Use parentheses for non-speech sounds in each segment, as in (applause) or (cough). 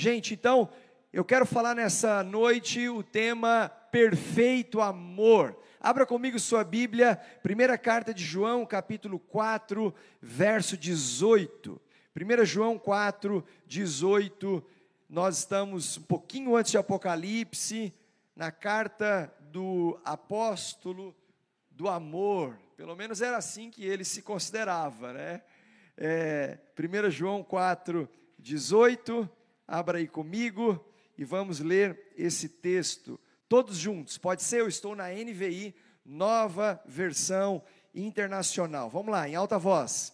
Gente, então, eu quero falar nessa noite o tema perfeito amor. Abra comigo sua Bíblia, primeira carta de João, capítulo 4, verso 18. 1 João 4, 18. Nós estamos um pouquinho antes de Apocalipse, na carta do apóstolo do amor. Pelo menos era assim que ele se considerava, né? É, 1 João 4, 18. Abra aí comigo e vamos ler esse texto todos juntos. Pode ser, eu estou na NVI, nova versão internacional. Vamos lá, em alta voz.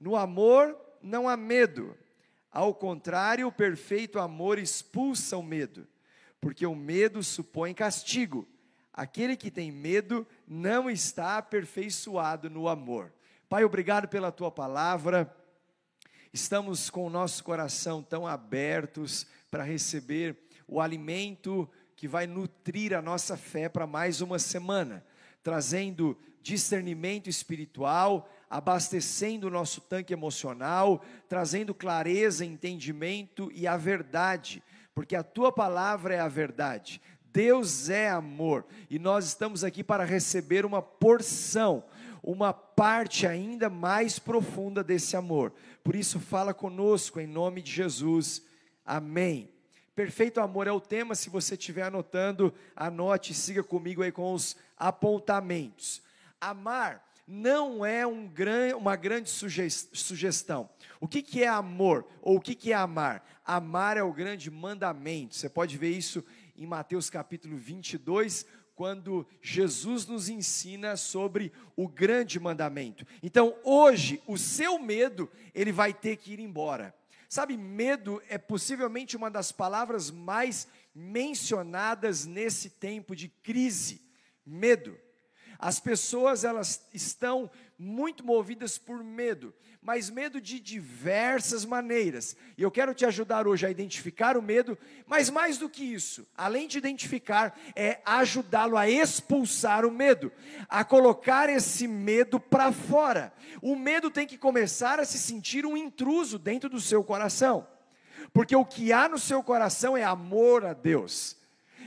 No amor não há medo. Ao contrário, o perfeito amor expulsa o medo, porque o medo supõe castigo. Aquele que tem medo não está aperfeiçoado no amor. Pai, obrigado pela tua palavra. Estamos com o nosso coração tão abertos para receber o alimento que vai nutrir a nossa fé para mais uma semana, trazendo discernimento espiritual, abastecendo o nosso tanque emocional, trazendo clareza, entendimento e a verdade, porque a tua palavra é a verdade. Deus é amor e nós estamos aqui para receber uma porção, uma parte ainda mais profunda desse amor. Por isso, fala conosco em nome de Jesus. Amém. Perfeito amor é o tema. Se você estiver anotando, anote, siga comigo aí com os apontamentos. Amar não é um gran, uma grande sugestão. O que, que é amor? Ou o que, que é amar? Amar é o grande mandamento. Você pode ver isso em Mateus capítulo 22, quando Jesus nos ensina sobre o grande mandamento. Então, hoje, o seu medo, ele vai ter que ir embora. Sabe, medo é possivelmente uma das palavras mais mencionadas nesse tempo de crise. Medo. As pessoas elas estão muito movidas por medo, mas medo de diversas maneiras. E eu quero te ajudar hoje a identificar o medo, mas mais do que isso, além de identificar, é ajudá-lo a expulsar o medo, a colocar esse medo para fora. O medo tem que começar a se sentir um intruso dentro do seu coração, porque o que há no seu coração é amor a Deus.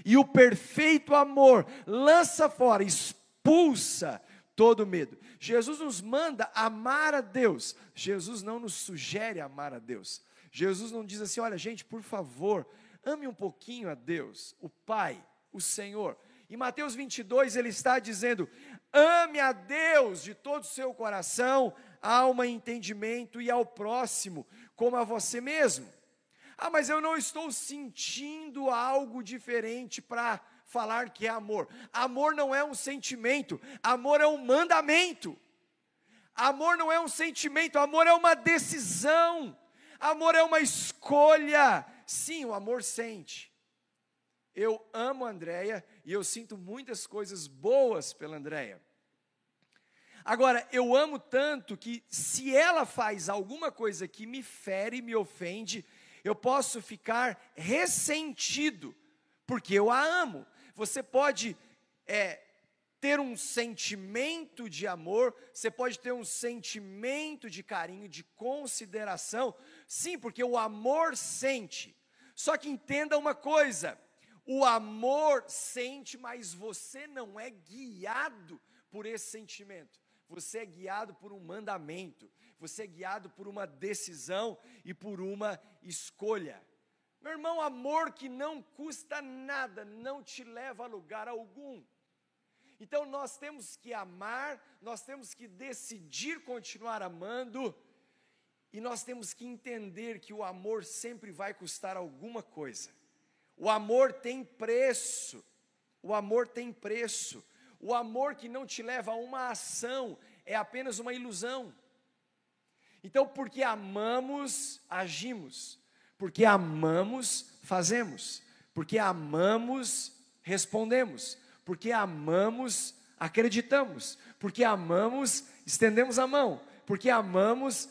E o perfeito amor lança fora, expulsa todo medo. Jesus nos manda amar a Deus. Jesus não nos sugere amar a Deus. Jesus não diz assim: olha, gente, por favor, ame um pouquinho a Deus, o Pai, o Senhor. Em Mateus 22, ele está dizendo: ame a Deus de todo o seu coração, alma entendimento, e ao próximo, como a você mesmo. Ah, mas eu não estou sentindo algo diferente para falar que é amor. Amor não é um sentimento, amor é um mandamento. Amor não é um sentimento, amor é uma decisão. Amor é uma escolha. Sim, o amor sente. Eu amo a Andréia e eu sinto muitas coisas boas pela Andréia. Agora, eu amo tanto que se ela faz alguma coisa que me fere, me ofende, eu posso ficar ressentido, porque eu a amo. Você pode é, ter um sentimento de amor, você pode ter um sentimento de carinho, de consideração, sim, porque o amor sente. Só que entenda uma coisa: o amor sente, mas você não é guiado por esse sentimento. Você é guiado por um mandamento, você é guiado por uma decisão e por uma escolha. Meu irmão, amor que não custa nada, não te leva a lugar algum. Então nós temos que amar, nós temos que decidir continuar amando, e nós temos que entender que o amor sempre vai custar alguma coisa. O amor tem preço, o amor tem preço. O amor que não te leva a uma ação é apenas uma ilusão. Então, porque amamos, agimos. Porque amamos, fazemos. Porque amamos, respondemos. Porque amamos, acreditamos. Porque amamos, estendemos a mão. Porque amamos,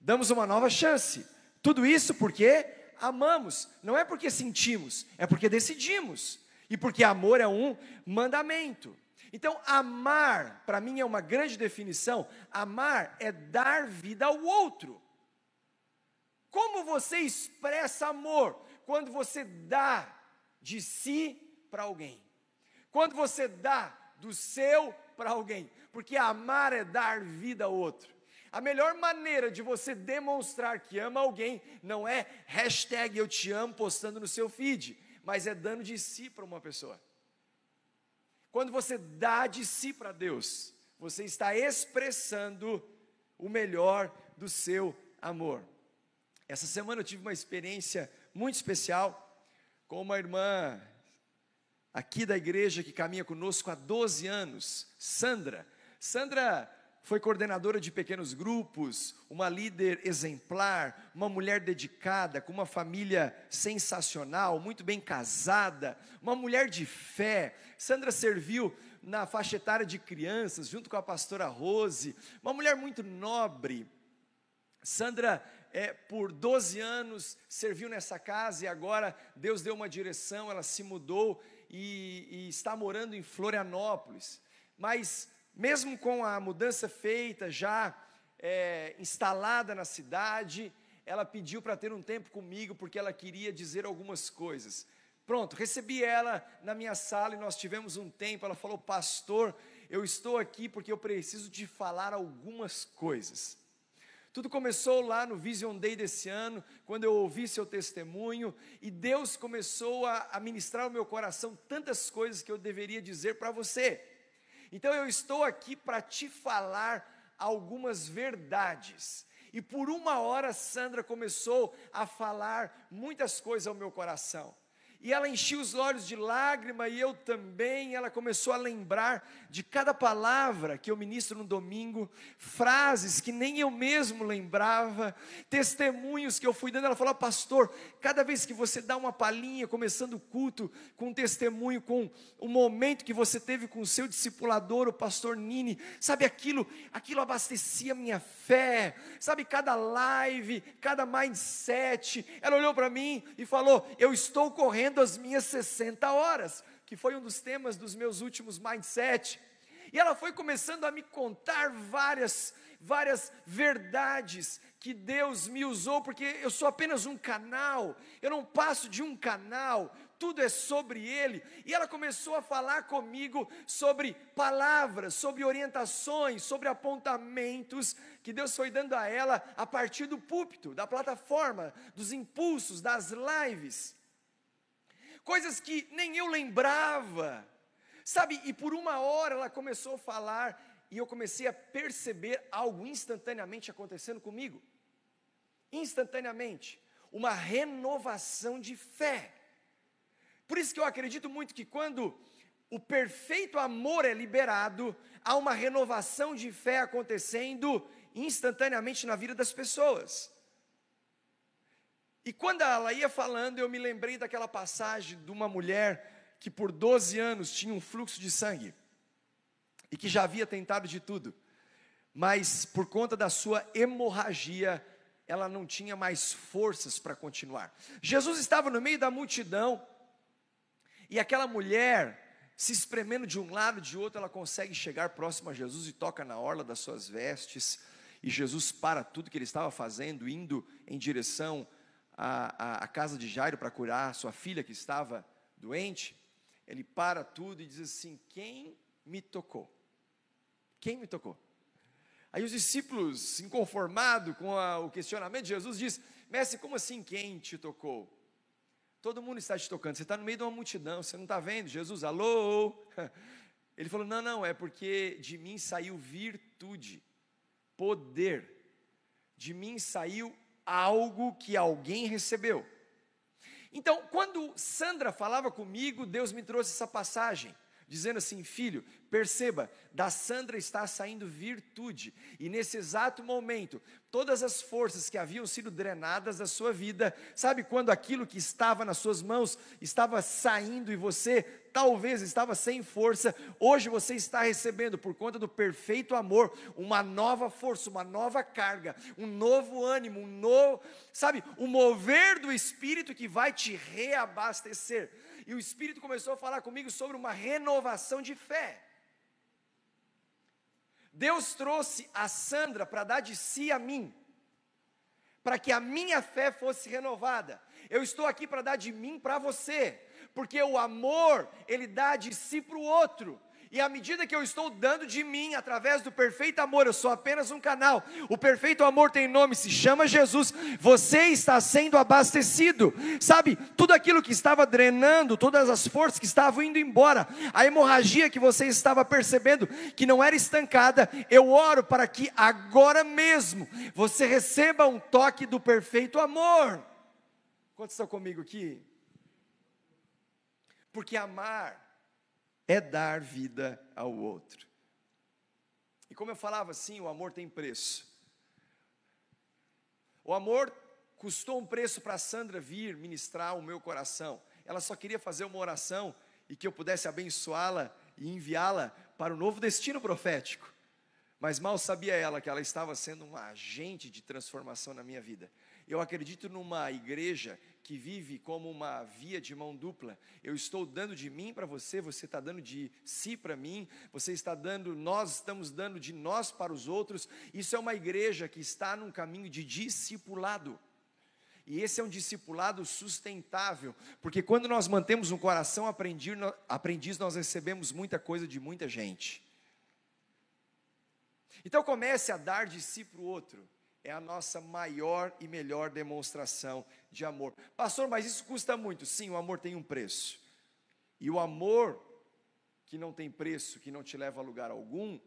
damos uma nova chance. Tudo isso porque amamos. Não é porque sentimos, é porque decidimos. E porque amor é um mandamento. Então, amar, para mim é uma grande definição. Amar é dar vida ao outro. Como você expressa amor? quando você dá de si para alguém. Quando você dá do seu para alguém. Porque amar é dar vida ao outro. A melhor maneira de você demonstrar que ama alguém não é hashtag eu te amo postando no seu feed, mas é dando de si para uma pessoa. Quando você dá de si para Deus, você está expressando o melhor do seu amor. Essa semana eu tive uma experiência muito especial com uma irmã aqui da igreja que caminha conosco há 12 anos, Sandra. Sandra foi coordenadora de pequenos grupos, uma líder exemplar, uma mulher dedicada, com uma família sensacional, muito bem casada, uma mulher de fé. Sandra serviu na faixa etária de crianças, junto com a pastora Rose, uma mulher muito nobre. Sandra, é, por 12 anos, serviu nessa casa e agora Deus deu uma direção, ela se mudou e, e está morando em Florianópolis. Mas mesmo com a mudança feita, já é, instalada na cidade, ela pediu para ter um tempo comigo, porque ela queria dizer algumas coisas. Pronto, recebi ela na minha sala e nós tivemos um tempo. Ela falou: Pastor, eu estou aqui porque eu preciso te falar algumas coisas. Tudo começou lá no Vision Day desse ano, quando eu ouvi seu testemunho, e Deus começou a, ministrar ao meu coração tantas coisas que eu deveria dizer para você. Então eu estou aqui para te falar algumas verdades. E por uma hora Sandra começou a falar muitas coisas ao meu coração e ela enchia os olhos de lágrima, e eu também. Ela começou a lembrar de cada palavra que eu ministro no domingo, frases que nem eu mesmo lembrava, testemunhos que eu fui dando. Ela falou: Pastor, cada vez que você dá uma palhinha, começando o culto, com um testemunho, com o momento que você teve com o seu discipulador, o pastor Nini, sabe aquilo, aquilo abastecia minha fé, sabe, cada live, cada mindset. Ela olhou para mim e falou: Eu estou correndo vivendo as minhas 60 horas, que foi um dos temas dos meus últimos mindset. E ela foi começando a me contar várias, várias verdades que Deus me usou, porque eu sou apenas um canal, eu não passo de um canal, tudo é sobre Ele. E ela começou a falar comigo sobre palavras, sobre orientações, sobre apontamentos que Deus foi dando a ela a partir do púlpito, da plataforma, dos impulsos, das lives coisas que nem eu lembrava, sabe? E por uma hora ela começou a falar e eu comecei a perceber algo instantaneamente acontecendo comigo. Instantaneamente, uma renovação de fé. Por isso que eu acredito muito que quando o perfeito amor é liberado, há uma renovação de fé acontecendo instantaneamente na vida das pessoas. E quando ela ia falando, eu me lembrei daquela passagem de uma mulher que por 12 anos tinha um fluxo de sangue e que já havia tentado de tudo, mas por conta da sua hemorragia, ela não tinha mais forças para continuar. Jesus estava no meio da multidão e aquela mulher se espremendo de um lado de outro, ela consegue chegar próximo a Jesus e toca na orla das suas vestes. E Jesus para tudo que ele estava fazendo, indo em direção a, a casa de Jairo para curar sua filha que estava doente, ele para tudo e diz assim: Quem me tocou? Quem me tocou? Aí os discípulos, inconformados com a, o questionamento de Jesus, diz: Mestre, como assim quem te tocou? Todo mundo está te tocando, você está no meio de uma multidão, você não está vendo? Jesus, alô? (laughs) Ele falou: Não, não, é porque de mim saiu virtude, poder, de mim saiu algo que alguém recebeu. Então, quando Sandra falava comigo, Deus me trouxe essa passagem, dizendo assim: Filho, perceba, da Sandra está saindo virtude, e nesse exato momento, todas as forças que haviam sido drenadas da sua vida, sabe quando aquilo que estava nas suas mãos estava saindo e você talvez estava sem força, hoje você está recebendo, por conta do perfeito amor, uma nova força, uma nova carga, um novo ânimo, um novo, sabe, o um mover do Espírito que vai te reabastecer. E o Espírito começou a falar comigo sobre uma renovação de fé. Deus trouxe a Sandra para dar de si a mim, para que a minha fé fosse renovada. Eu estou aqui para dar de mim para você, porque o amor, ele dá de si para o outro. E à medida que eu estou dando de mim, através do perfeito amor, eu sou apenas um canal. O perfeito amor tem nome, se chama Jesus. Você está sendo abastecido. Sabe, tudo aquilo que estava drenando, todas as forças que estavam indo embora, a hemorragia que você estava percebendo que não era estancada, eu oro para que agora mesmo você receba um toque do perfeito amor. Quantos estão comigo aqui? Porque amar é dar vida ao outro. E como eu falava assim, o amor tem preço. O amor custou um preço para Sandra vir ministrar o meu coração. Ela só queria fazer uma oração e que eu pudesse abençoá-la e enviá-la para o novo destino profético. Mas mal sabia ela que ela estava sendo um agente de transformação na minha vida. Eu acredito numa igreja que vive como uma via de mão dupla. Eu estou dando de mim para você, você está dando de si para mim, você está dando, nós estamos dando de nós para os outros. Isso é uma igreja que está num caminho de discipulado. E esse é um discipulado sustentável, porque quando nós mantemos um coração aprendiz, nós recebemos muita coisa de muita gente. Então comece a dar de si para o outro é a nossa maior e melhor demonstração de amor. Pastor, mas isso custa muito. Sim, o amor tem um preço. E o amor que não tem preço, que não te leva a lugar algum,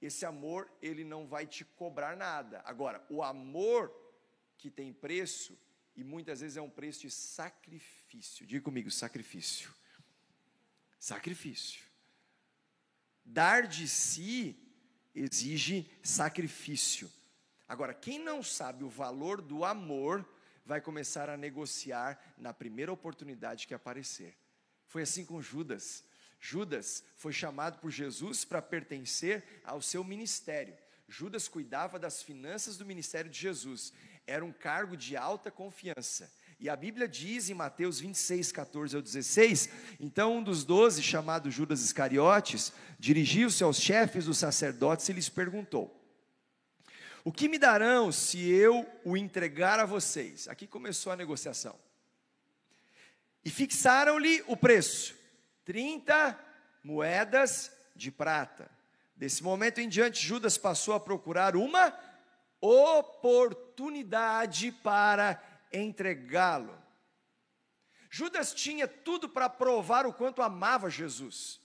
esse amor, ele não vai te cobrar nada. Agora, o amor que tem preço, e muitas vezes é um preço de sacrifício. Diga comigo, sacrifício. Sacrifício. Dar de si exige sacrifício. Agora, quem não sabe o valor do amor, vai começar a negociar na primeira oportunidade que aparecer. Foi assim com Judas. Judas foi chamado por Jesus para pertencer ao seu ministério. Judas cuidava das finanças do ministério de Jesus. Era um cargo de alta confiança. E a Bíblia diz em Mateus 26, 14 ao 16: então um dos doze, chamado Judas Iscariotes, dirigiu-se aos chefes dos sacerdotes e lhes perguntou: o que me darão se eu o entregar a vocês? Aqui começou a negociação. E fixaram-lhe o preço: 30 moedas de prata. Desse momento em diante, Judas passou a procurar uma oportunidade para entregá-lo. Judas tinha tudo para provar o quanto amava Jesus.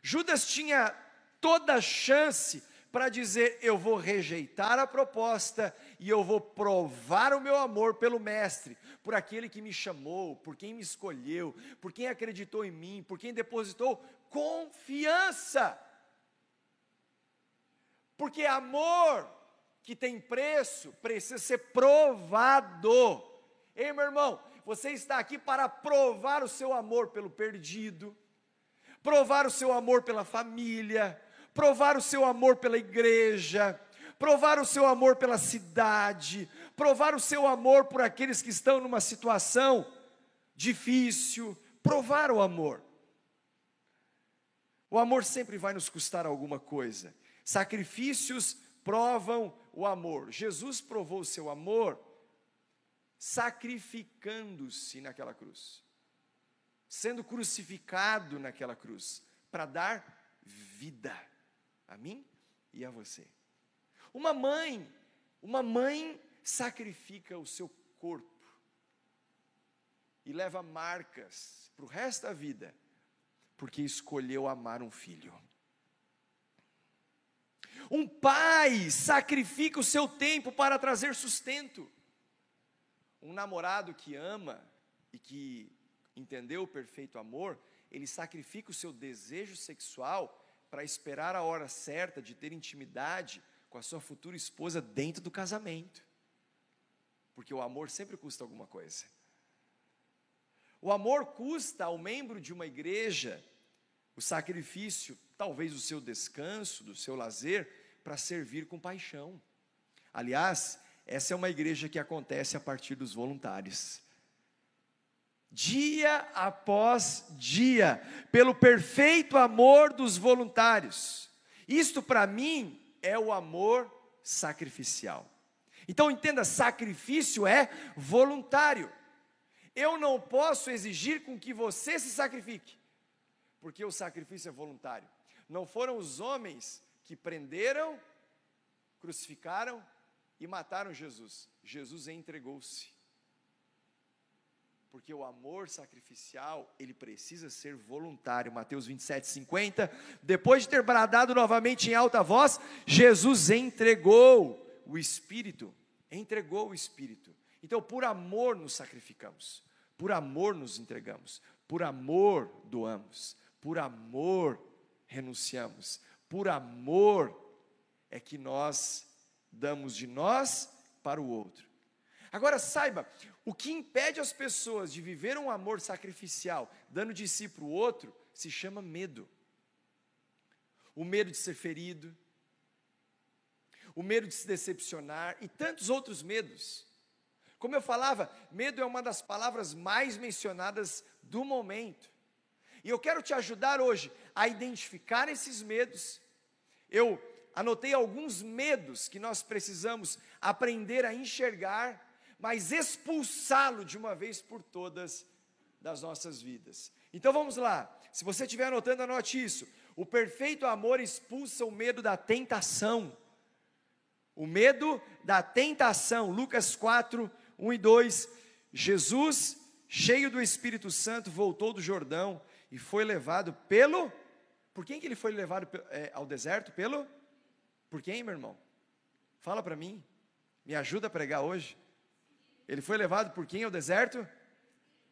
Judas tinha toda a chance para dizer: eu vou rejeitar a proposta e eu vou provar o meu amor pelo Mestre, por aquele que me chamou, por quem me escolheu, por quem acreditou em mim, por quem depositou confiança. Porque amor que tem preço precisa ser provado. Ei, meu irmão, você está aqui para provar o seu amor pelo perdido, provar o seu amor pela família, provar o seu amor pela igreja, provar o seu amor pela cidade, provar o seu amor por aqueles que estão numa situação difícil, provar o amor. O amor sempre vai nos custar alguma coisa. Sacrifícios provam o amor. Jesus provou o seu amor sacrificando-se naquela cruz, sendo crucificado naquela cruz, para dar vida a mim e a você. Uma mãe, uma mãe sacrifica o seu corpo e leva marcas para o resto da vida, porque escolheu amar um filho. Um pai sacrifica o seu tempo para trazer sustento. Um namorado que ama e que entendeu o perfeito amor, ele sacrifica o seu desejo sexual para esperar a hora certa de ter intimidade com a sua futura esposa dentro do casamento. Porque o amor sempre custa alguma coisa. O amor custa ao membro de uma igreja o sacrifício, talvez do seu descanso, do seu lazer, para servir com paixão. Aliás, essa é uma igreja que acontece a partir dos voluntários dia após dia, pelo perfeito amor dos voluntários. Isto para mim é o amor sacrificial. Então entenda, sacrifício é voluntário. eu não posso exigir com que você se sacrifique, porque o sacrifício é voluntário. Não foram os homens que prenderam, crucificaram e mataram Jesus. Jesus entregou-se. Porque o amor sacrificial, ele precisa ser voluntário. Mateus 27, 50. Depois de ter bradado novamente em alta voz, Jesus entregou o Espírito. Entregou o Espírito. Então, por amor nos sacrificamos, por amor nos entregamos, por amor doamos, por amor renunciamos, por amor é que nós damos de nós para o outro. Agora saiba, o que impede as pessoas de viver um amor sacrificial, dando de si para o outro, se chama medo. O medo de ser ferido, o medo de se decepcionar e tantos outros medos. Como eu falava, medo é uma das palavras mais mencionadas do momento. E eu quero te ajudar hoje a identificar esses medos. Eu anotei alguns medos que nós precisamos aprender a enxergar, mas expulsá-lo de uma vez por todas das nossas vidas. Então vamos lá. Se você estiver anotando, anote isso. O perfeito amor expulsa o medo da tentação. O medo da tentação. Lucas 4, 1 e 2. Jesus, cheio do Espírito Santo, voltou do Jordão e foi levado pelo. Por quem que ele foi levado é, ao deserto? Pelo? Por quem, meu irmão? Fala para mim. Me ajuda a pregar hoje. Ele foi levado por quem ao deserto?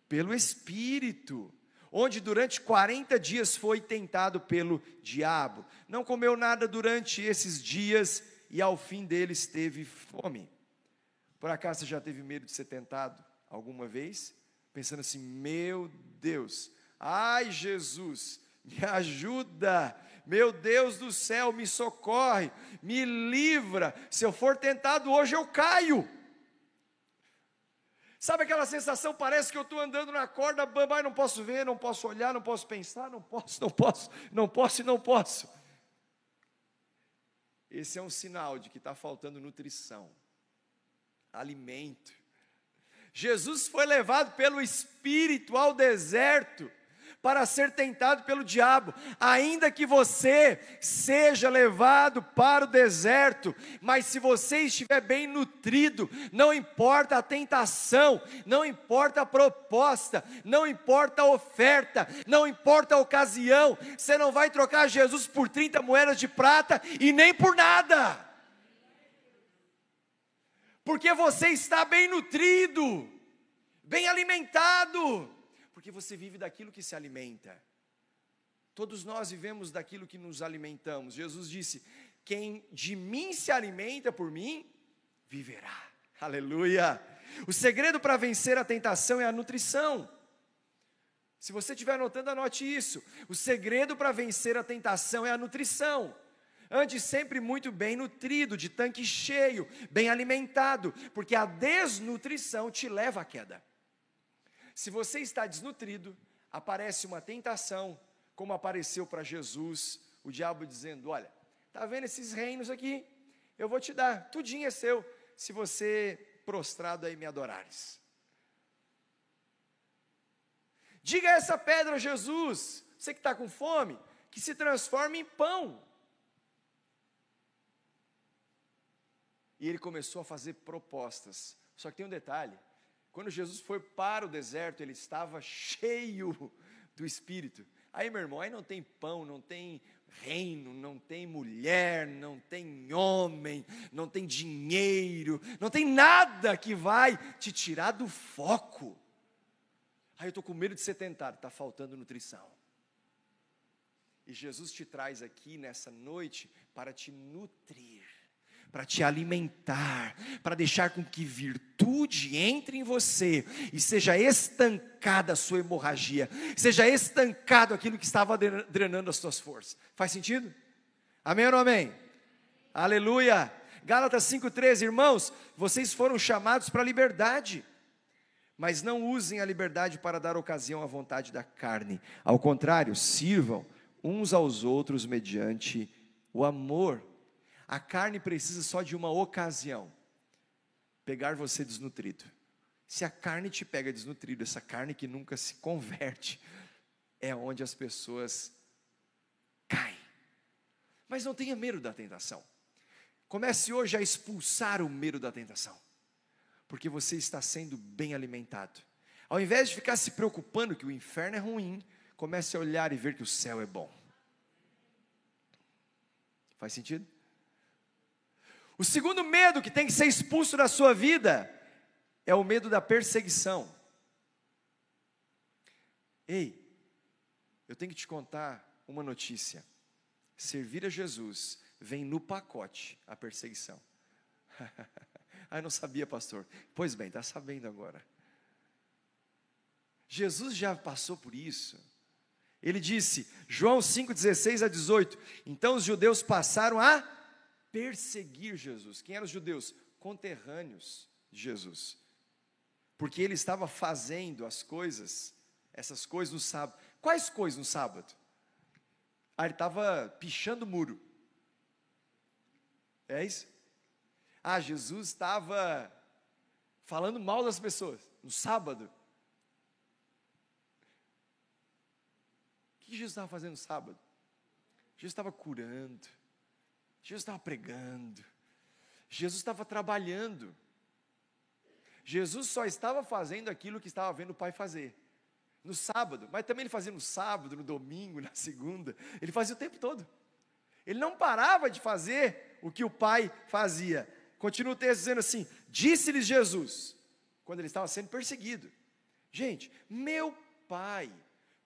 Pelo Espírito. Onde durante 40 dias foi tentado pelo diabo. Não comeu nada durante esses dias e ao fim deles teve fome. Por acaso você já teve medo de ser tentado alguma vez? Pensando assim, meu Deus, ai Jesus, me ajuda, meu Deus do céu, me socorre, me livra, se eu for tentado hoje eu caio. Sabe aquela sensação, parece que eu estou andando na corda bamba, não posso ver, não posso olhar, não posso pensar, não posso, não posso, não posso e não posso. Esse é um sinal de que está faltando nutrição, alimento. Jesus foi levado pelo Espírito ao deserto para ser tentado pelo diabo, ainda que você seja levado para o deserto, mas se você estiver bem nutrido, não importa a tentação, não importa a proposta, não importa a oferta, não importa a ocasião, você não vai trocar Jesus por 30 moedas de prata e nem por nada. Porque você está bem nutrido, bem alimentado porque você vive daquilo que se alimenta. Todos nós vivemos daquilo que nos alimentamos. Jesus disse: Quem de mim se alimenta por mim, viverá. Aleluia. O segredo para vencer a tentação é a nutrição. Se você estiver anotando, anote isso. O segredo para vencer a tentação é a nutrição. Ande sempre muito bem nutrido, de tanque cheio, bem alimentado, porque a desnutrição te leva à queda. Se você está desnutrido, aparece uma tentação, como apareceu para Jesus, o diabo dizendo: Olha, tá vendo esses reinos aqui? Eu vou te dar, tudinho é seu, se você prostrado aí me adorares. Diga essa pedra, Jesus, você que está com fome, que se transforme em pão. E ele começou a fazer propostas. Só que tem um detalhe: quando Jesus foi para o deserto, ele estava cheio do Espírito. Aí, meu irmão, aí não tem pão, não tem reino, não tem mulher, não tem homem, não tem dinheiro, não tem nada que vai te tirar do foco. Aí eu estou com medo de ser tentado, está faltando nutrição. E Jesus te traz aqui nessa noite para te nutrir para te alimentar, para deixar com que virtude entre em você e seja estancada a sua hemorragia, seja estancado aquilo que estava drenando as suas forças. Faz sentido? Amém ou não amém? Aleluia! Gálatas 5,13, irmãos, vocês foram chamados para a liberdade, mas não usem a liberdade para dar ocasião à vontade da carne, ao contrário, sirvam uns aos outros mediante o amor. A carne precisa só de uma ocasião pegar você desnutrido Se a carne te pega desnutrido, essa carne que nunca se converte, é onde as pessoas caem. Mas não tenha medo da tentação. Comece hoje a expulsar o medo da tentação, porque você está sendo bem alimentado. Ao invés de ficar se preocupando que o inferno é ruim, comece a olhar e ver que o céu é bom. Faz sentido? O segundo medo que tem que ser expulso da sua vida é o medo da perseguição. Ei, eu tenho que te contar uma notícia. Servir a Jesus vem no pacote a perseguição. (laughs) ah, não sabia, pastor. Pois bem, está sabendo agora. Jesus já passou por isso. Ele disse, João 5,16 a 18: Então os judeus passaram a perseguir Jesus. Quem eram os judeus? Conterrâneos de Jesus. Porque ele estava fazendo as coisas, essas coisas no sábado. Quais coisas no sábado? Ah, ele estava pichando o muro. É isso? Ah, Jesus estava falando mal das pessoas no sábado. O que Jesus estava fazendo no sábado? Jesus estava curando, Jesus estava pregando, Jesus estava trabalhando. Jesus só estava fazendo aquilo que estava vendo o Pai fazer no sábado, mas também ele fazia no sábado, no domingo, (laughs) na segunda, ele fazia o tempo todo. Ele não parava de fazer o que o pai fazia. Continua o texto dizendo assim: Disse-lhes Jesus, quando ele estava sendo perseguido: Gente, meu pai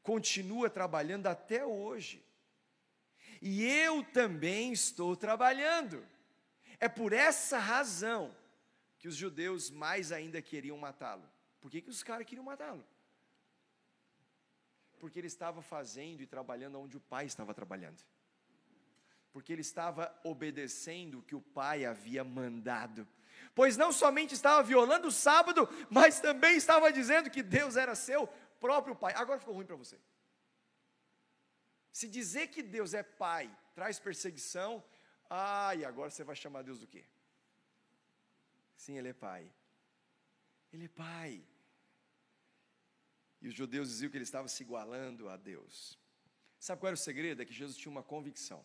continua trabalhando até hoje, e eu também estou trabalhando. É por essa razão que os judeus mais ainda queriam matá-lo. Por que, que os caras queriam matá-lo? Porque ele estava fazendo e trabalhando onde o pai estava trabalhando. Porque ele estava obedecendo o que o pai havia mandado. Pois não somente estava violando o sábado, mas também estava dizendo que Deus era seu próprio pai. Agora ficou ruim para você. Se dizer que Deus é pai traz perseguição, ah, e agora você vai chamar Deus do quê? Sim, ele é pai. Ele é pai. E os judeus diziam que ele estava se igualando a Deus. Sabe qual era o segredo? É que Jesus tinha uma convicção.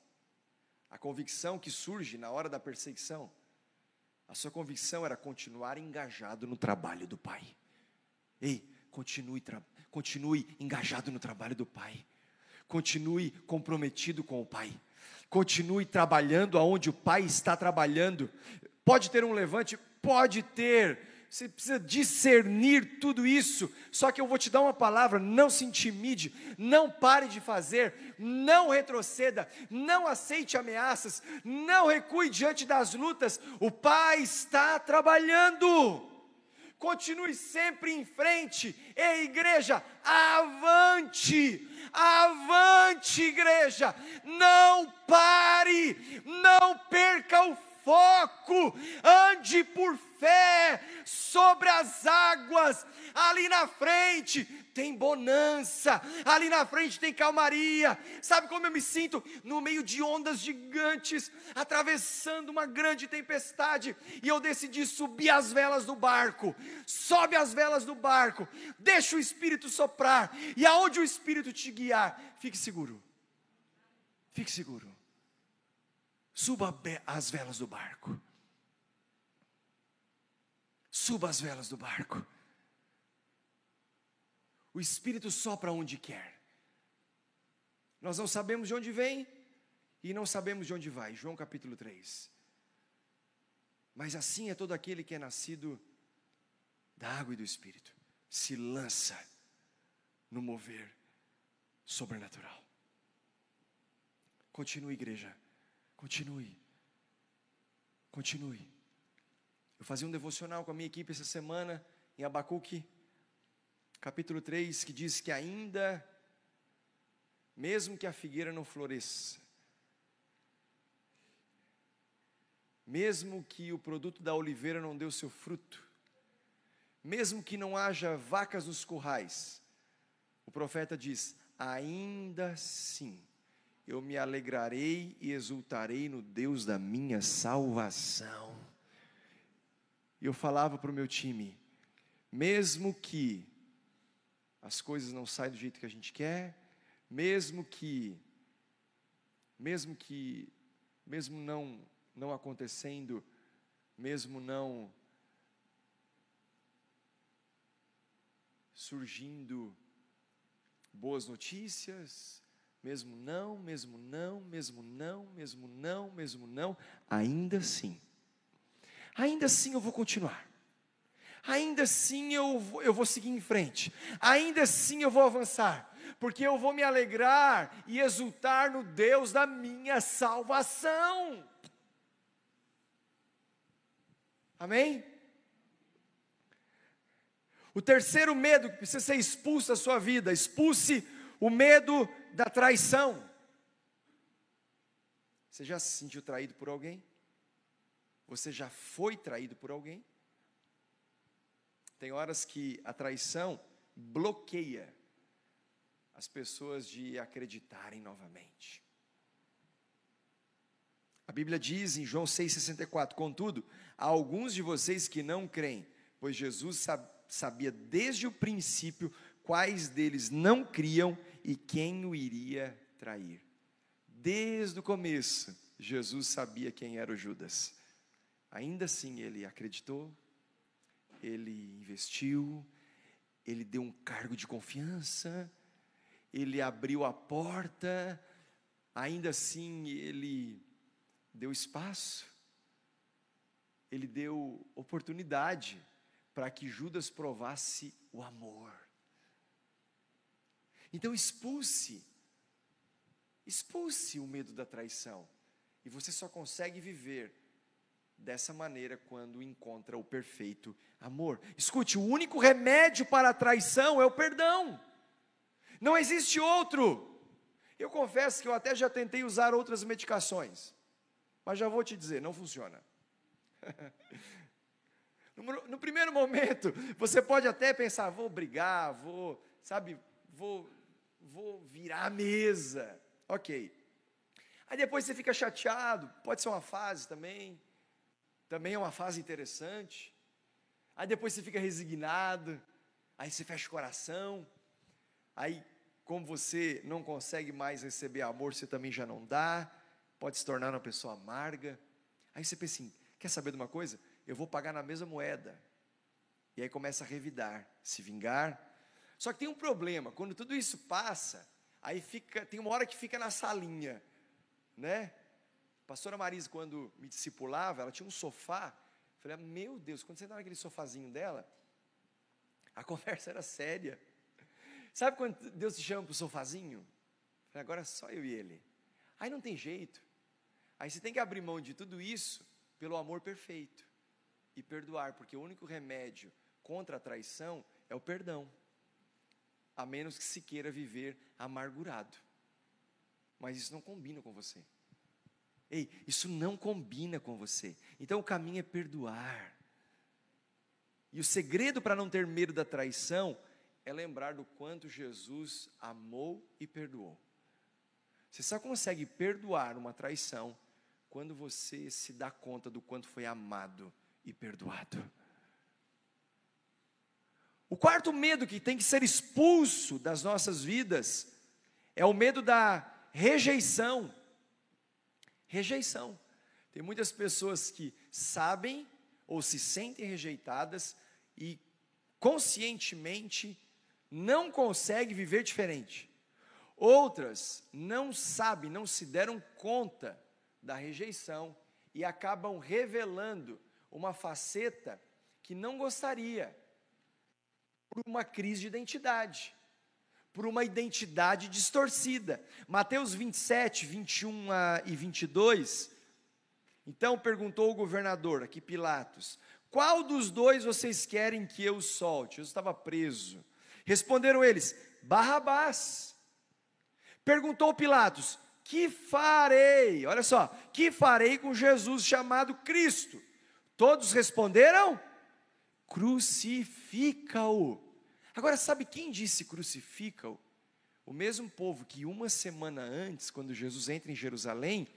A convicção que surge na hora da perseguição, a sua convicção era continuar engajado no trabalho do Pai. Ei, continue, continue engajado no trabalho do Pai. Continue comprometido com o Pai. Continue trabalhando aonde o Pai está trabalhando. Pode ter um levante? Pode ter você precisa discernir tudo isso. Só que eu vou te dar uma palavra: não se intimide, não pare de fazer, não retroceda, não aceite ameaças, não recue diante das lutas. O Pai está trabalhando. Continue sempre em frente. Ei, igreja, avante! Avante, igreja! Não pare! Não perca o foco, ande por fé sobre as águas. Ali na frente tem bonança, ali na frente tem calmaria. Sabe como eu me sinto? No meio de ondas gigantes, atravessando uma grande tempestade, e eu decidi subir as velas do barco. Sobe as velas do barco, deixa o Espírito soprar, e aonde o Espírito te guiar, fique seguro. Fique seguro. Suba as velas do barco. Suba as velas do barco. O Espírito sopra onde quer. Nós não sabemos de onde vem e não sabemos de onde vai. João capítulo 3. Mas assim é todo aquele que é nascido da água e do Espírito. Se lança no mover sobrenatural. Continue, igreja. Continue. Continue. Eu fazia um devocional com a minha equipe essa semana em Abacuque, capítulo 3, que diz que ainda, mesmo que a figueira não floresça, mesmo que o produto da oliveira não dê o seu fruto, mesmo que não haja vacas nos currais, o profeta diz: ainda assim eu me alegrarei e exultarei no Deus da minha salvação. E eu falava para o meu time: mesmo que as coisas não saiam do jeito que a gente quer, mesmo que mesmo que mesmo não não acontecendo, mesmo não surgindo boas notícias, mesmo não, mesmo não, mesmo não, mesmo não, mesmo não, ainda assim, ainda assim eu vou continuar, ainda assim eu vou, eu vou seguir em frente, ainda assim eu vou avançar, porque eu vou me alegrar e exultar no Deus da minha salvação. Amém? O terceiro medo que precisa ser expulso da sua vida, expulse o medo da traição. Você já se sentiu traído por alguém? Você já foi traído por alguém? Tem horas que a traição bloqueia as pessoas de acreditarem novamente. A Bíblia diz em João 6,64: Contudo, há alguns de vocês que não creem, pois Jesus sabia desde o princípio quais deles não criam e quem o iria trair. Desde o começo, Jesus sabia quem era o Judas. Ainda assim, ele acreditou, ele investiu, ele deu um cargo de confiança, ele abriu a porta, ainda assim, ele deu espaço, ele deu oportunidade para que Judas provasse o amor. Então expulse, expulse o medo da traição. E você só consegue viver dessa maneira quando encontra o perfeito amor. Escute, o único remédio para a traição é o perdão. Não existe outro. Eu confesso que eu até já tentei usar outras medicações, mas já vou te dizer, não funciona. (laughs) No, primeiro momento, você pode até pensar, vou brigar, vou, sabe, vou, vou virar a mesa. Ok. Aí depois você fica chateado, pode ser uma fase também. Também é uma fase interessante. Aí depois você fica resignado, aí você fecha o coração. Aí, como você não consegue mais receber amor, você também já não dá, pode se tornar uma pessoa amarga. Aí você pensa assim: quer saber de uma coisa? eu vou pagar na mesma moeda. E aí começa a revidar, se vingar. Só que tem um problema, quando tudo isso passa, aí fica, tem uma hora que fica na salinha, né? A pastora Marisa, quando me discipulava, ela tinha um sofá. Eu falei, meu Deus, quando você está naquele sofazinho dela, a (laughs) conversa era séria. Sabe quando Deus te chama para o sofazinho? Eu falei, agora é só eu e ele. Aí não tem jeito. Aí você tem que abrir mão de tudo isso pelo amor perfeito e perdoar, porque o único remédio contra a traição é o perdão, a menos que se queira viver amargurado. Mas isso não combina com você. Ei, isso não combina com você. Então o caminho é perdoar. E o segredo para não ter medo da traição é lembrar do quanto Jesus amou e perdoou. Você só consegue perdoar uma traição quando você se dá conta do quanto foi amado e perdoado. O quarto medo que tem que ser expulso das nossas vidas é o medo da rejeição. Rejeição. Tem muitas pessoas que sabem ou se sentem rejeitadas e conscientemente não conseguem viver diferente. Outras não sabem, não se deram conta da rejeição e acabam revelando uma faceta que não gostaria, por uma crise de identidade, por uma identidade distorcida. Mateus 27, 21 e 22. Então perguntou o governador, aqui Pilatos: Qual dos dois vocês querem que eu solte? Eu estava preso. Responderam eles: Barrabás. Perguntou Pilatos: Que farei? Olha só, que farei com Jesus chamado Cristo? Todos responderam: crucifica-o. Agora, sabe quem disse crucifica-o? O mesmo povo que uma semana antes, quando Jesus entra em Jerusalém,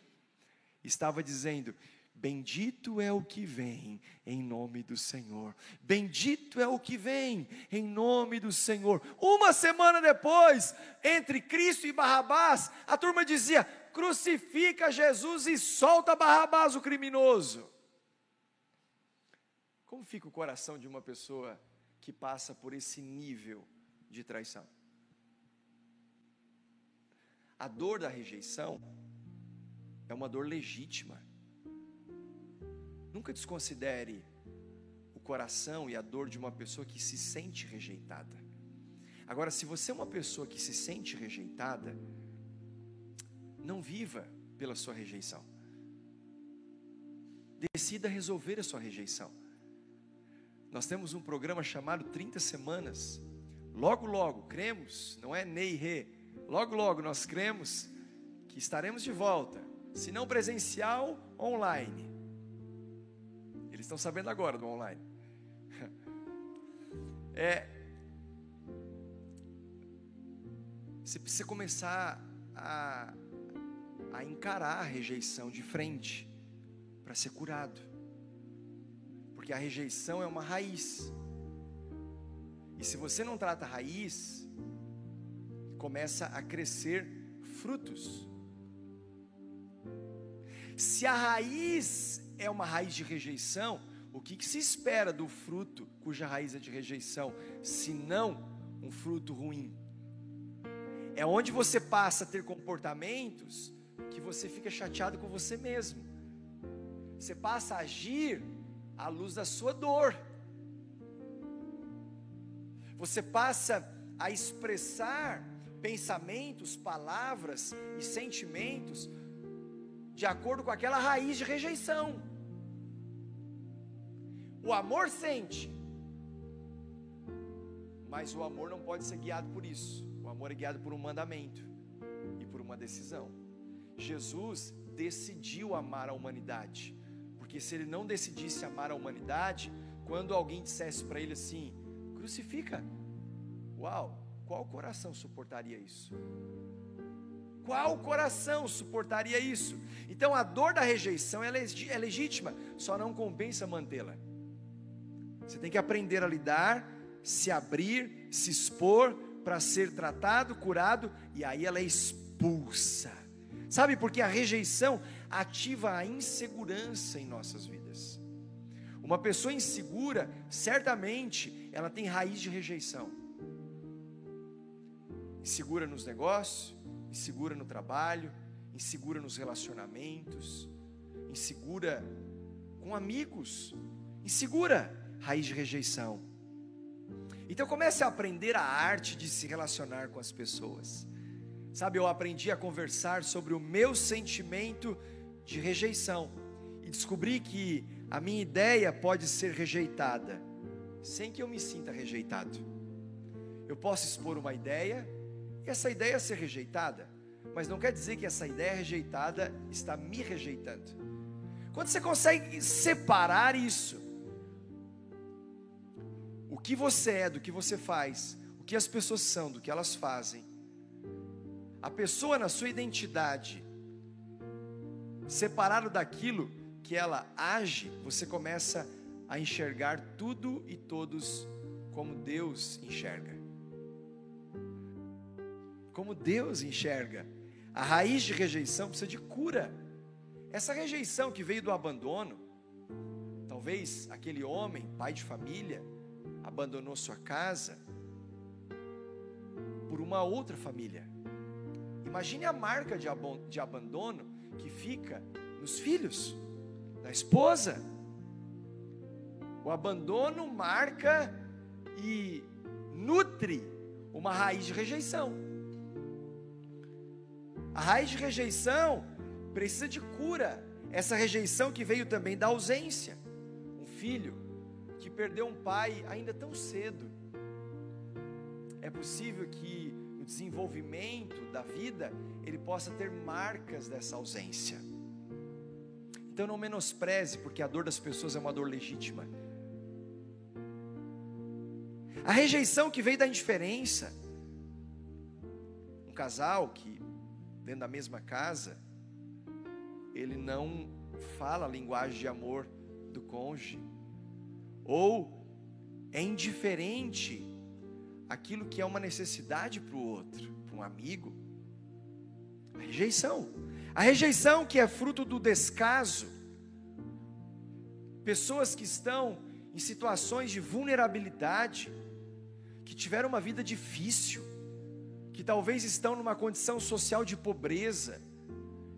estava dizendo: Bendito é o que vem em nome do Senhor. Bendito é o que vem em nome do Senhor. Uma semana depois, entre Cristo e Barrabás, a turma dizia: crucifica Jesus e solta Barrabás, o criminoso. Como fica o coração de uma pessoa que passa por esse nível de traição? A dor da rejeição é uma dor legítima. Nunca desconsidere o coração e a dor de uma pessoa que se sente rejeitada. Agora, se você é uma pessoa que se sente rejeitada, não viva pela sua rejeição. Decida resolver a sua rejeição. Nós temos um programa chamado 30 Semanas. Logo, logo, cremos, não é Ney Rê, logo, logo nós cremos que estaremos de volta, se não presencial, online. Eles estão sabendo agora do online. (laughs) É, você precisa começar a, a encarar a rejeição de frente para ser curado, porque a rejeição é uma raiz, e se você não trata a raiz, começa a crescer frutos. Se a raiz é uma raiz de rejeição, o que, que se espera do fruto cuja raiz é de rejeição, se não um fruto ruim? É onde você passa a ter comportamentos que você fica chateado com você mesmo. Você passa a agir à luz da sua dor. Você passa a expressar pensamentos, palavras e sentimentos de acordo com aquela raiz de rejeição. O amor sente, mas o amor não pode ser guiado por isso. O amor é guiado por um mandamento e por uma decisão. Jesus decidiu amar a humanidade, porque se ele não decidisse amar a humanidade, quando alguém dissesse para ele assim: crucifica, uau, qual coração suportaria isso? Qual coração suportaria isso? Então a dor da rejeição é, é legítima, só não compensa mantê-la. Você tem que aprender a lidar, se abrir, se expor para ser tratado, curado, e aí ela é expulsa. Sabe porque a rejeição ativa a insegurança em nossas vidas. Uma pessoa insegura, certamente, ela tem raiz de rejeição. Insegura nos negócios, insegura no trabalho, insegura nos relacionamentos, insegura com amigos, insegura, raiz de rejeição. Então comece a aprender a arte de se relacionar com as pessoas. Sabe, eu aprendi a conversar sobre o meu sentimento de rejeição e descobri que a minha ideia pode ser rejeitada sem que eu me sinta rejeitado. Eu posso expor uma ideia essa ideia ser rejeitada, mas não quer dizer que essa ideia rejeitada está me rejeitando. Quando você consegue separar isso, o que você é do que você faz, o que as pessoas são do que elas fazem, a pessoa na sua identidade, separado daquilo que ela age, você começa a enxergar tudo e todos como Deus enxerga como Deus enxerga. A raiz de rejeição precisa de cura. Essa rejeição que veio do abandono, talvez aquele homem, pai de família, abandonou sua casa por uma outra família. Imagine a marca de, abandono que fica nos filhos, na esposa. O abandono marca e nutre uma raiz de rejeição. A raiz de rejeição precisa de cura. Essa rejeição que veio também da ausência. Um filho que perdeu um pai ainda tão cedo. É possível que no desenvolvimento da vida ele possa ter marcas dessa ausência. Então não menospreze, porque a dor das pessoas é uma dor legítima. A rejeição que veio da indiferença. Um casal que dentro da mesma casa, ele não fala a linguagem de amor do cônjuge, ou é indiferente aquilo que é uma necessidade para o outro, para um amigo. A rejeição. A rejeição que é fruto do descaso. Pessoas que estão em situações de vulnerabilidade, que tiveram uma vida difícil, que talvez estão numa condição social de pobreza.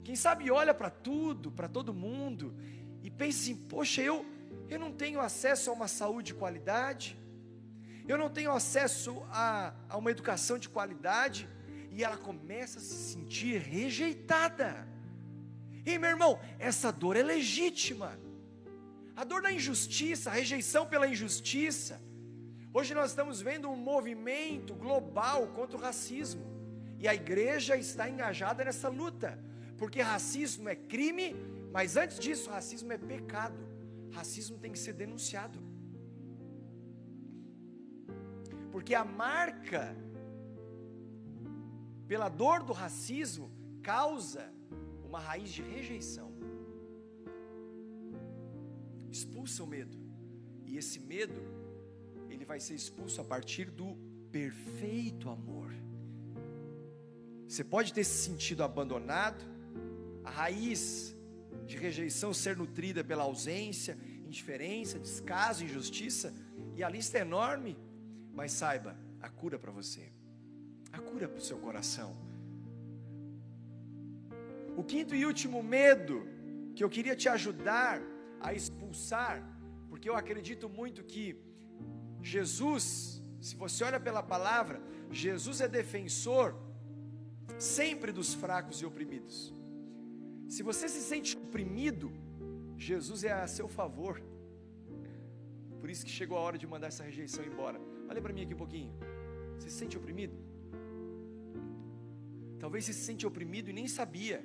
Quem sabe olha para tudo, para todo mundo e pensa assim: "Poxa, eu eu não tenho acesso a uma saúde de qualidade, eu não tenho acesso a, a uma educação de qualidade, e ela começa a se sentir rejeitada. E meu irmão, essa dor é legítima. A dor da injustiça, a rejeição pela injustiça. Hoje nós estamos vendo um movimento global contra o racismo. E a igreja está engajada nessa luta. Porque racismo é crime, mas antes disso, racismo é pecado. Racismo tem que ser denunciado. Porque a marca pela dor do racismo causa uma raiz de rejeição. Expulsa o medo. E esse medo, ele vai ser expulso a partir do perfeito amor. Você pode ter se sentido abandonado, a raiz de rejeição ser nutrida pela ausência, indiferença, descaso, injustiça, e a lista é enorme, mas saiba, a cura para você, a cura para o seu coração. O quinto e último medo que eu queria te ajudar a expulsar, porque eu acredito muito que Jesus, se você olha pela palavra, Jesus é defensor sempre dos fracos e oprimidos. Se você se sente oprimido, Jesus é a seu favor. Por isso que chegou a hora de mandar essa rejeição embora. Olha para mim aqui um pouquinho. Você se sente oprimido? Talvez você se sente oprimido e nem sabia.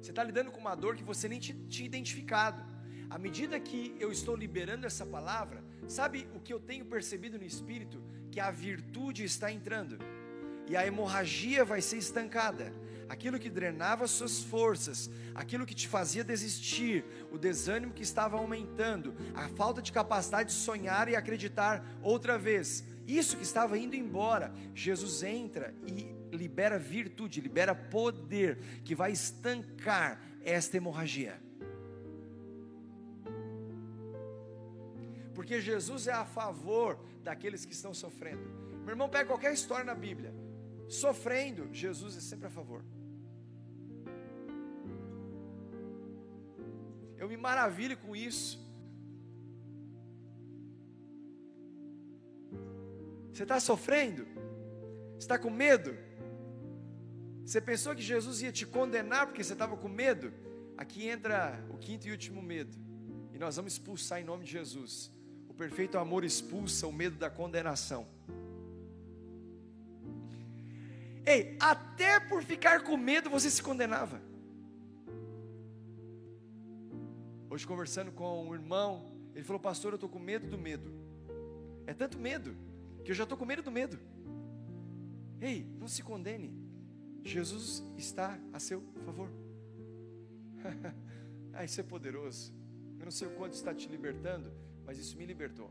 Você está lidando com uma dor que você nem tinha identificado. À medida que eu estou liberando essa palavra, sabe o que eu tenho percebido no espírito? Que a virtude está entrando e a hemorragia vai ser estancada aquilo que drenava suas forças, aquilo que te fazia desistir, o desânimo que estava aumentando, a falta de capacidade de sonhar e acreditar outra vez, isso que estava indo embora, Jesus entra e libera virtude, libera poder que vai estancar esta hemorragia. Porque Jesus é a favor daqueles que estão sofrendo. Meu irmão, pega qualquer história na Bíblia. Sofrendo, Jesus é sempre a favor. Eu me maravilho com isso. Você está sofrendo? Está com medo? Você pensou que Jesus ia te condenar porque você estava com medo? Aqui entra o quinto e último medo. E nós vamos expulsar em nome de Jesus. O perfeito amor expulsa o medo da condenação. Ei, até por ficar com medo você se condenava. Hoje, conversando com um irmão, ele falou: Pastor, eu estou com medo do medo. É tanto medo, que eu já estou com medo do medo. Ei, não se condene. Jesus está a seu favor. (laughs) ah, isso é poderoso. Eu não sei o quanto está te libertando, mas isso me libertou.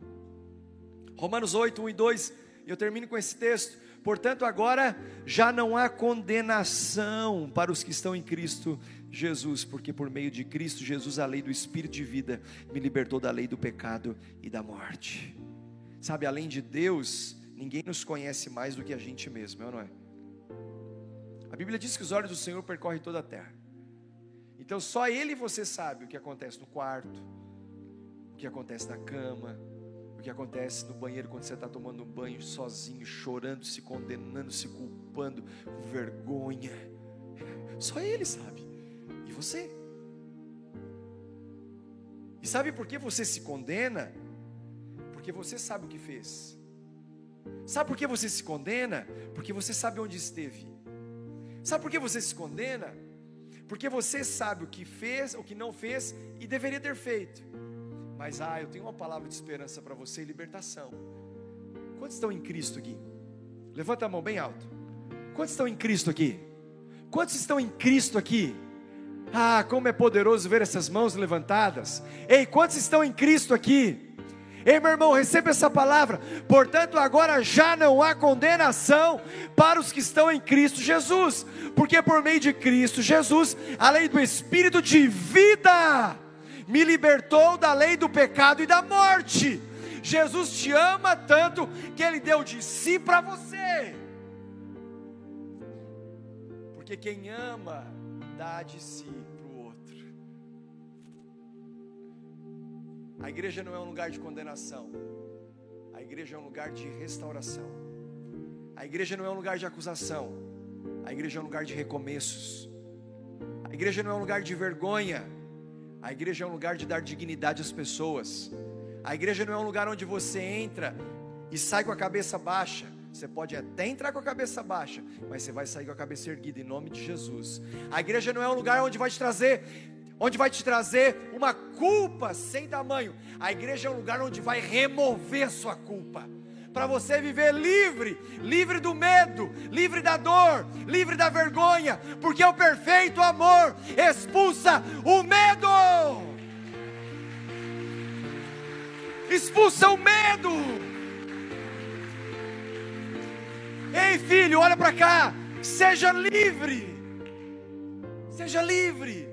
Romanos 8, 1 e 2, e eu termino com esse texto. Portanto, agora já não há condenação para os que estão em Cristo Jesus, porque por meio de Cristo Jesus, a lei do Espírito de vida me libertou da lei do pecado e da morte. Sabe, além de Deus, ninguém nos conhece mais do que a gente mesmo, é não é? A Bíblia diz que os olhos do Senhor percorrem toda a terra. Então só Ele e você sabe o que acontece no quarto, o que acontece na cama, o que acontece no banheiro quando você está tomando um banho sozinho, chorando, se condenando, se culpando, com vergonha. Só Ele sabe você. E sabe por que você se condena? Porque você sabe o que fez. Sabe por que você se condena? Porque você sabe onde esteve. Sabe por que você se condena? Porque você sabe o que fez, o que não fez e deveria ter feito. Mas ah, eu tenho uma palavra de esperança para você e libertação. Quantos estão em Cristo aqui? Levanta a mão bem alto. Quantos estão em Cristo aqui? Quantos estão em Cristo aqui? Ah, como é poderoso ver essas mãos levantadas. Ei, quantos estão em Cristo aqui? Ei, meu irmão, receba essa palavra. Portanto, agora já não há condenação para os que estão em Cristo Jesus, porque por meio de Cristo Jesus, a lei do Espírito de vida me libertou da lei do pecado e da morte. Jesus te ama tanto que ele deu de si para você. Porque quem ama dá de si A igreja não é um lugar de condenação. A igreja é um lugar de restauração. A igreja não é um lugar de acusação. A igreja é um lugar de recomeços. A igreja não é um lugar de vergonha. A igreja é um lugar de dar dignidade às pessoas. A igreja não é um lugar onde você entra e sai com a cabeça baixa. Você pode até entrar com a cabeça baixa, mas você vai sair com a cabeça erguida em nome de Jesus. A igreja não é um lugar onde vai te trazer onde vai te trazer uma culpa sem tamanho. A igreja é um lugar onde vai remover sua culpa. Para você viver livre, livre do medo, livre da dor, livre da vergonha, porque o perfeito amor expulsa o medo. Expulsa o medo. Ei, filho, olha para cá. Seja livre. Seja livre.